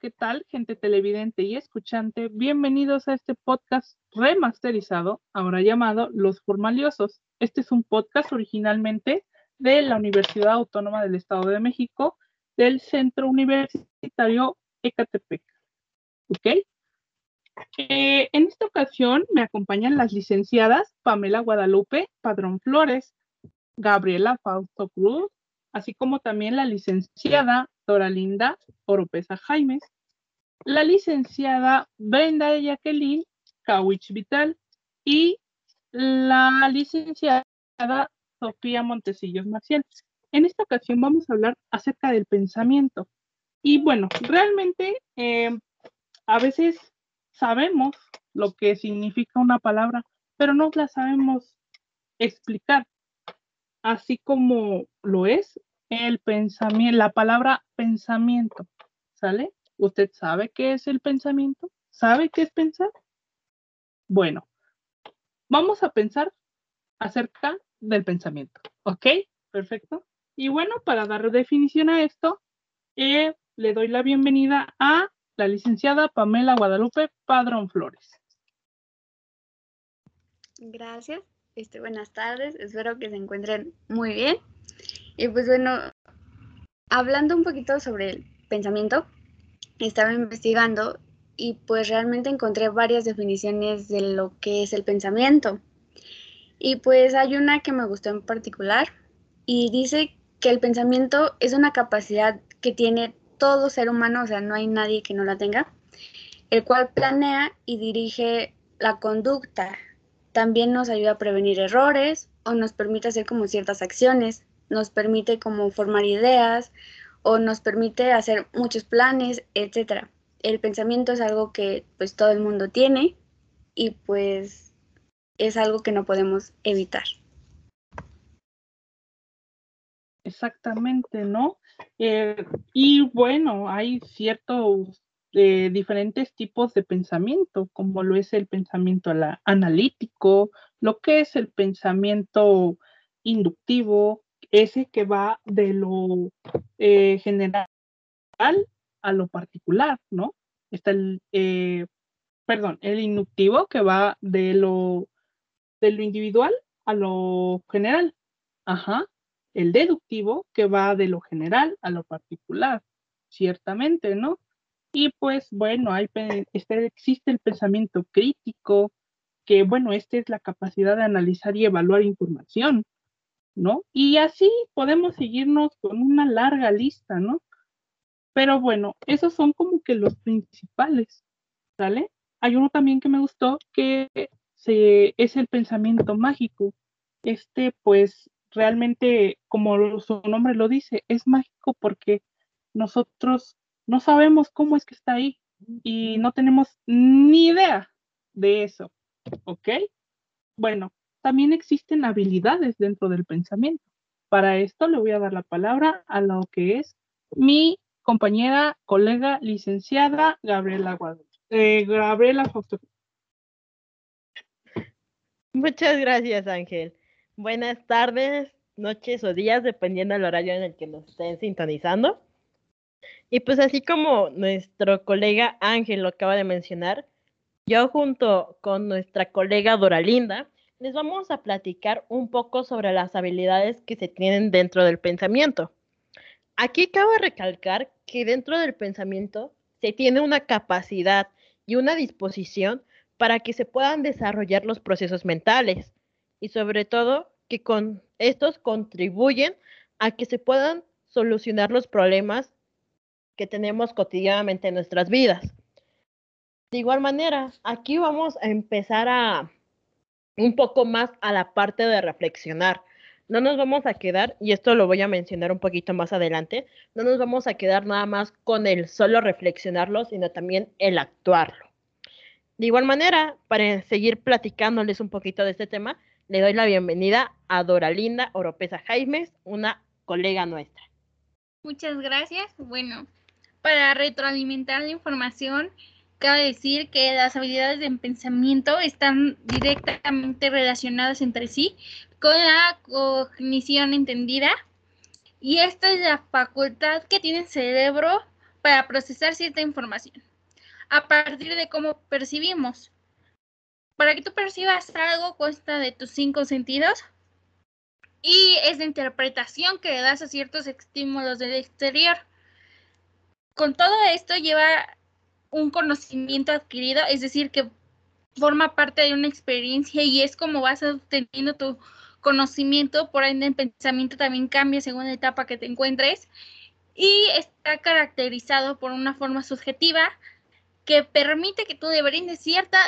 ¿qué tal, gente televidente y escuchante? Bienvenidos a este podcast remasterizado, ahora llamado Los Formaliosos. Este es un podcast originalmente de la Universidad Autónoma del Estado de México, del Centro Universitario Ecatepec. ¿Ok? Eh, en esta ocasión me acompañan las licenciadas Pamela Guadalupe Padrón Flores, Gabriela Fausto Cruz, así como también la licenciada Linda Oropesa Jaimes, la licenciada Brenda Jacqueline Kawich Vital y la licenciada Sofía Montesillos Maciel. En esta ocasión vamos a hablar acerca del pensamiento. Y bueno, realmente eh, a veces sabemos lo que significa una palabra, pero no la sabemos explicar. Así como lo es el pensamiento, la palabra pensamiento, ¿sale? ¿Usted sabe qué es el pensamiento? ¿Sabe qué es pensar? Bueno, vamos a pensar acerca del pensamiento, ¿ok? Perfecto. Y bueno, para dar definición a esto, eh, le doy la bienvenida a la licenciada Pamela Guadalupe Padrón Flores. Gracias. Este, buenas tardes. Espero que se encuentren muy bien. Y pues bueno, hablando un poquito sobre el pensamiento, estaba investigando y pues realmente encontré varias definiciones de lo que es el pensamiento. Y pues hay una que me gustó en particular y dice que el pensamiento es una capacidad que tiene todo ser humano, o sea, no hay nadie que no la tenga, el cual planea y dirige la conducta. También nos ayuda a prevenir errores o nos permite hacer como ciertas acciones nos permite como formar ideas o nos permite hacer muchos planes, etcétera. El pensamiento es algo que pues todo el mundo tiene y pues es algo que no podemos evitar. Exactamente, ¿no? Eh, y bueno, hay ciertos eh, diferentes tipos de pensamiento, como lo es el pensamiento analítico, lo que es el pensamiento inductivo, ese que va de lo eh, general a lo particular, ¿no? Está el, eh, perdón, el inductivo que va de lo, de lo individual a lo general. Ajá. El deductivo que va de lo general a lo particular, ciertamente, ¿no? Y pues bueno, hay, este, existe el pensamiento crítico, que bueno, esta es la capacidad de analizar y evaluar información, Y así podemos seguirnos con una larga lista, ¿no? Pero bueno, esos son como que los principales, ¿sale? Hay uno también que me gustó que se, es el pensamiento mágico. Este, pues, realmente, como su nombre lo dice, es mágico porque nosotros no sabemos cómo es que está ahí y no tenemos ni idea de eso, ¿ok? Bueno, también existen habilidades dentro del pensamiento. Para esto le voy a dar la palabra a lo que es mi compañera, colega, licenciada Gabriela Guadalupe. Eh. Muchas gracias, Ángel. Buenas tardes, noches o días, dependiendo del horario en el que nos estén sintonizando. Y pues así como nuestro colega Ángel lo acaba de mencionar, yo junto con nuestra colega Doralinda les vamos a platicar un poco sobre las habilidades que se tienen dentro del pensamiento. Aquí cabe recalcar que dentro del pensamiento se tiene una capacidad y una disposición para que se puedan desarrollar los procesos mentales y sobre todo que con estos contribuyen a que se puedan solucionar los problemas que tenemos cotidianamente en nuestras vidas. De igual manera, aquí vamos a empezar a un poco más a la parte de reflexionar. No nos vamos a quedar, y esto lo voy a mencionar un poquito más adelante, no nos vamos a quedar nada más con el solo reflexionarlo, sino también el actuarlo. De igual manera, para seguir platicándoles un poquito de este tema, le doy la bienvenida a Doralinda Oropesa Jaimes, una colega nuestra. Muchas gracias. Bueno, para retroalimentar la información, Cabe decir que las habilidades de pensamiento están directamente relacionadas entre sí con la cognición entendida y esta es la facultad que tiene el cerebro para procesar cierta información a partir de cómo percibimos. Para que tú percibas algo consta de tus cinco sentidos y es la interpretación que le das a ciertos estímulos del exterior. Con todo esto lleva un conocimiento adquirido, es decir, que forma parte de una experiencia y es como vas obteniendo tu conocimiento, por ende el pensamiento también cambia según la etapa que te encuentres y está caracterizado por una forma subjetiva que permite que tú de cierta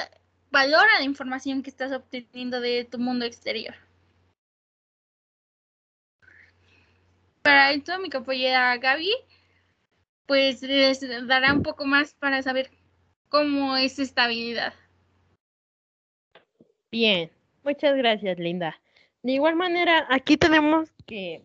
valor a la información que estás obteniendo de tu mundo exterior. Para esto mi compañera Gaby pues les dará un poco más para saber cómo es esta habilidad. Bien, muchas gracias, Linda. De igual manera, aquí tenemos que,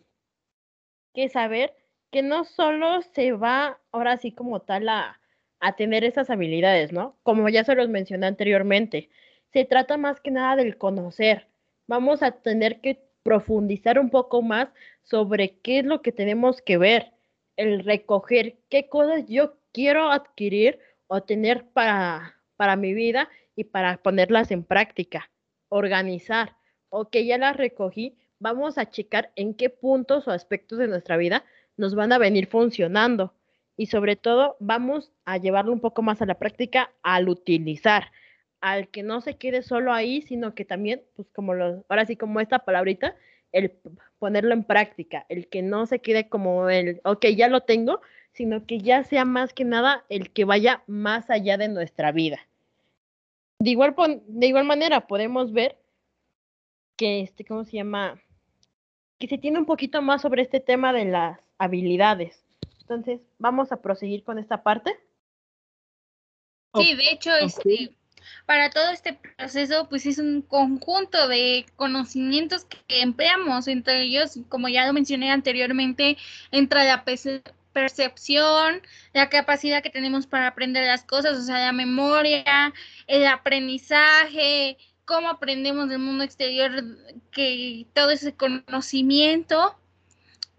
que saber que no solo se va ahora sí como tal a, a tener esas habilidades, ¿no? Como ya se los mencioné anteriormente, se trata más que nada del conocer. Vamos a tener que profundizar un poco más sobre qué es lo que tenemos que ver, el recoger qué cosas yo quiero adquirir o tener para, para mi vida y para ponerlas en práctica, organizar. Ok, ya las recogí, vamos a checar en qué puntos o aspectos de nuestra vida nos van a venir funcionando y sobre todo vamos a llevarlo un poco más a la práctica al utilizar, al que no se quede solo ahí, sino que también, pues como lo, ahora sí como esta palabrita, el ponerlo en práctica, el que no se quede como el, ok, ya lo tengo, sino que ya sea más que nada el que vaya más allá de nuestra vida. De igual, de igual manera podemos ver que, este, ¿cómo se llama? Que se tiene un poquito más sobre este tema de las habilidades. Entonces, vamos a proseguir con esta parte. Sí, de hecho, este, para todo este proceso, pues es un conjunto de conocimientos que empleamos. Entre ellos, como ya lo mencioné anteriormente, entra la percepción, la capacidad que tenemos para aprender las cosas, o sea, la memoria, el aprendizaje, cómo aprendemos del mundo exterior, que todo ese conocimiento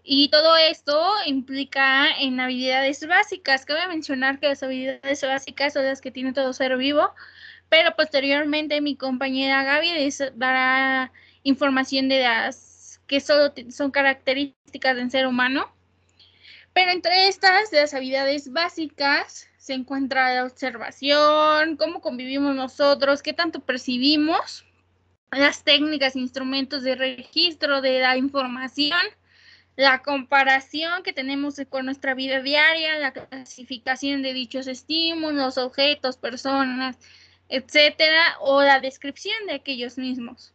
y todo esto implica en habilidades básicas. Cabe mencionar que las habilidades básicas son las que tiene todo ser vivo, pero posteriormente mi compañera Gaby dará información de las que solo son características del ser humano. Pero entre estas, de las habilidades básicas, se encuentra la observación, cómo convivimos nosotros, qué tanto percibimos, las técnicas, instrumentos de registro de la información, la comparación que tenemos con nuestra vida diaria, la clasificación de dichos estímulos, objetos, personas, etcétera, o la descripción de aquellos mismos.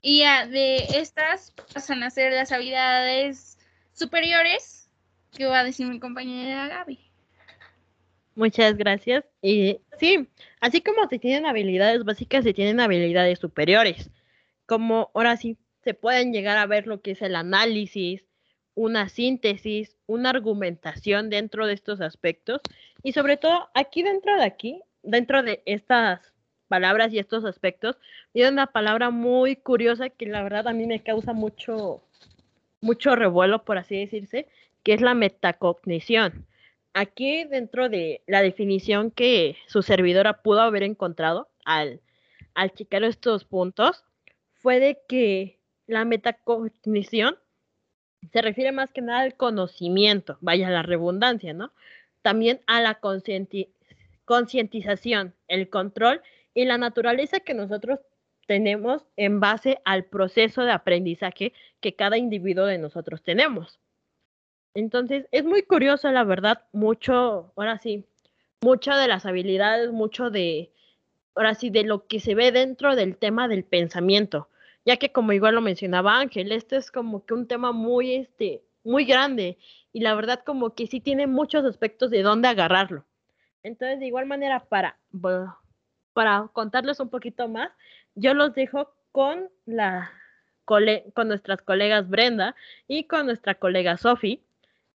Y de estas pasan a ser las habilidades superiores que va a decir mi compañera Gaby. Muchas gracias. Y sí, así como se tienen habilidades básicas, se tienen habilidades superiores. Como ahora sí, se pueden llegar a ver lo que es el análisis, una síntesis, una argumentación dentro de estos aspectos y sobre todo aquí dentro de aquí, dentro de estas palabras y estos aspectos, viene una palabra muy curiosa que la verdad a mí me causa mucho, mucho revuelo, por así decirse, que es la metacognición. Aquí dentro de la definición que su servidora pudo haber encontrado al, al checar estos puntos, fue de que la metacognición se refiere más que nada al conocimiento, vaya la redundancia, ¿no? También a la concientización, el control y la naturaleza que nosotros tenemos en base al proceso de aprendizaje que cada individuo de nosotros tenemos. Entonces, es muy curioso, la verdad, mucho, ahora sí, mucho de las habilidades, mucho de, ahora sí, de lo que se ve dentro del tema del pensamiento ya que como igual lo mencionaba Ángel, este es como que un tema muy, este, muy grande y la verdad como que sí tiene muchos aspectos de dónde agarrarlo. Entonces, de igual manera, para, para contarles un poquito más, yo los dejo con, la, con nuestras colegas Brenda y con nuestra colega Sophie,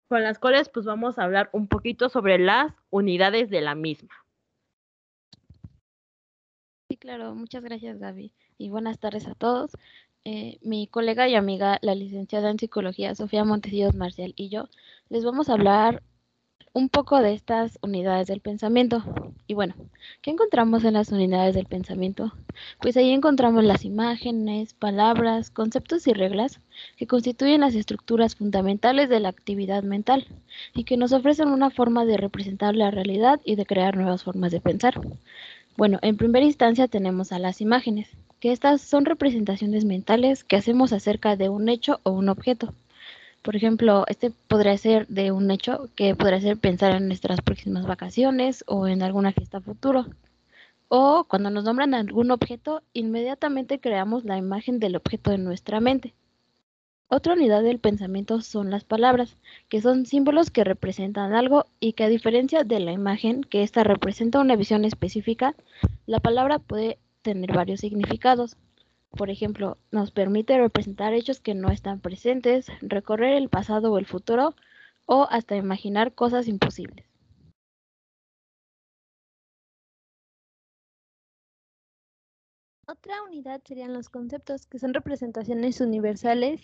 con las cuales pues vamos a hablar un poquito sobre las unidades de la misma. Sí, claro, muchas gracias Gaby y buenas tardes a todos. Eh, mi colega y amiga, la licenciada en psicología Sofía Montesinos Marcial y yo, les vamos a hablar un poco de estas unidades del pensamiento. Y bueno, ¿qué encontramos en las unidades del pensamiento? Pues ahí encontramos las imágenes, palabras, conceptos y reglas que constituyen las estructuras fundamentales de la actividad mental y que nos ofrecen una forma de representar la realidad y de crear nuevas formas de pensar. Bueno, en primera instancia tenemos a las imágenes, que estas son representaciones mentales que hacemos acerca de un hecho o un objeto. Por ejemplo, este podría ser de un hecho que podría ser pensar en nuestras próximas vacaciones o en alguna fiesta futuro. O cuando nos nombran algún objeto, inmediatamente creamos la imagen del objeto en nuestra mente. Otra unidad del pensamiento son las palabras, que son símbolos que representan algo y que a diferencia de la imagen, que ésta representa una visión específica, la palabra puede tener varios significados. Por ejemplo, nos permite representar hechos que no están presentes, recorrer el pasado o el futuro, o hasta imaginar cosas imposibles. Otra unidad serían los conceptos, que son representaciones universales,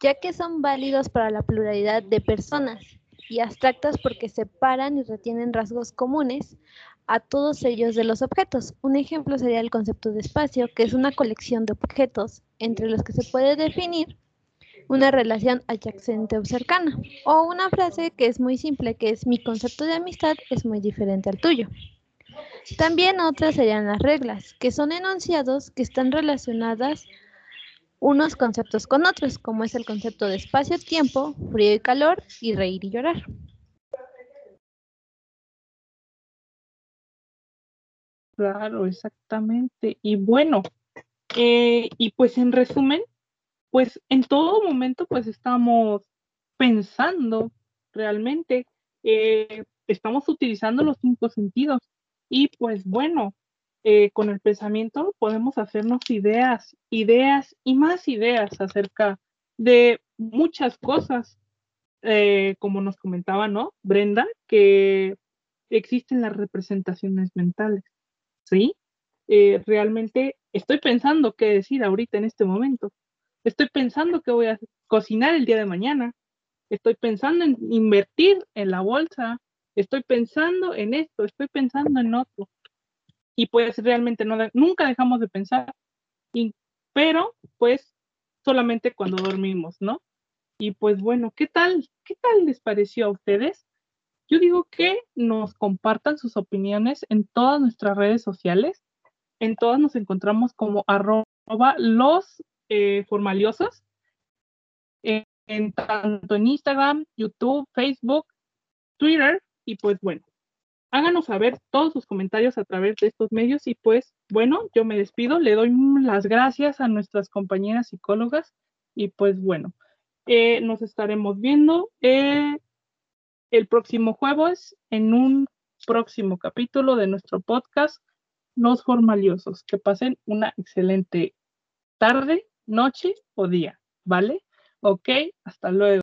ya que son válidos para la pluralidad de personas y abstractas porque separan y retienen rasgos comunes, a todos ellos de los objetos. Un ejemplo sería el concepto de espacio, que es una colección de objetos entre los que se puede definir una relación adyacente o cercana. O una frase que es muy simple, que es mi concepto de amistad es muy diferente al tuyo. También otras serían las reglas, que son enunciados que están relacionadas unos conceptos con otros, como es el concepto de espacio-tiempo, frío y calor y reír y llorar. Claro, exactamente. Y bueno, eh, y pues en resumen, pues en todo momento pues estamos pensando realmente, eh, estamos utilizando los cinco sentidos y pues bueno, eh, con el pensamiento podemos hacernos ideas, ideas y más ideas acerca de muchas cosas, como nos comentaba, ¿no? Brenda, que existen las representaciones mentales. ¿Sí? Eh, realmente estoy pensando qué decir ahorita en este momento. Estoy pensando que voy a cocinar el día de mañana. Estoy pensando en invertir en la bolsa. Estoy pensando en esto. Estoy pensando en otro. Y pues realmente nunca dejamos de pensar. pero pues solamente cuando dormimos, ¿no? Y pues bueno, ¿qué tal? ¿Qué tal les pareció a ustedes? Yo digo que nos compartan sus opiniones en todas nuestras redes sociales. En todas nos encontramos como arroba los eh, formaliosos. En, tanto en Instagram, YouTube, Facebook, Twitter. Y pues bueno, háganos saber todos sus comentarios a través de estos medios. Y pues bueno, yo me despido. Le doy las gracias a nuestras compañeras psicólogas. Y pues bueno, eh, nos estaremos viendo. Eh, el próximo jueves en un próximo capítulo de nuestro podcast, Los Formaliosos. Que pasen una excelente tarde, noche o día, ¿vale? Ok, hasta luego.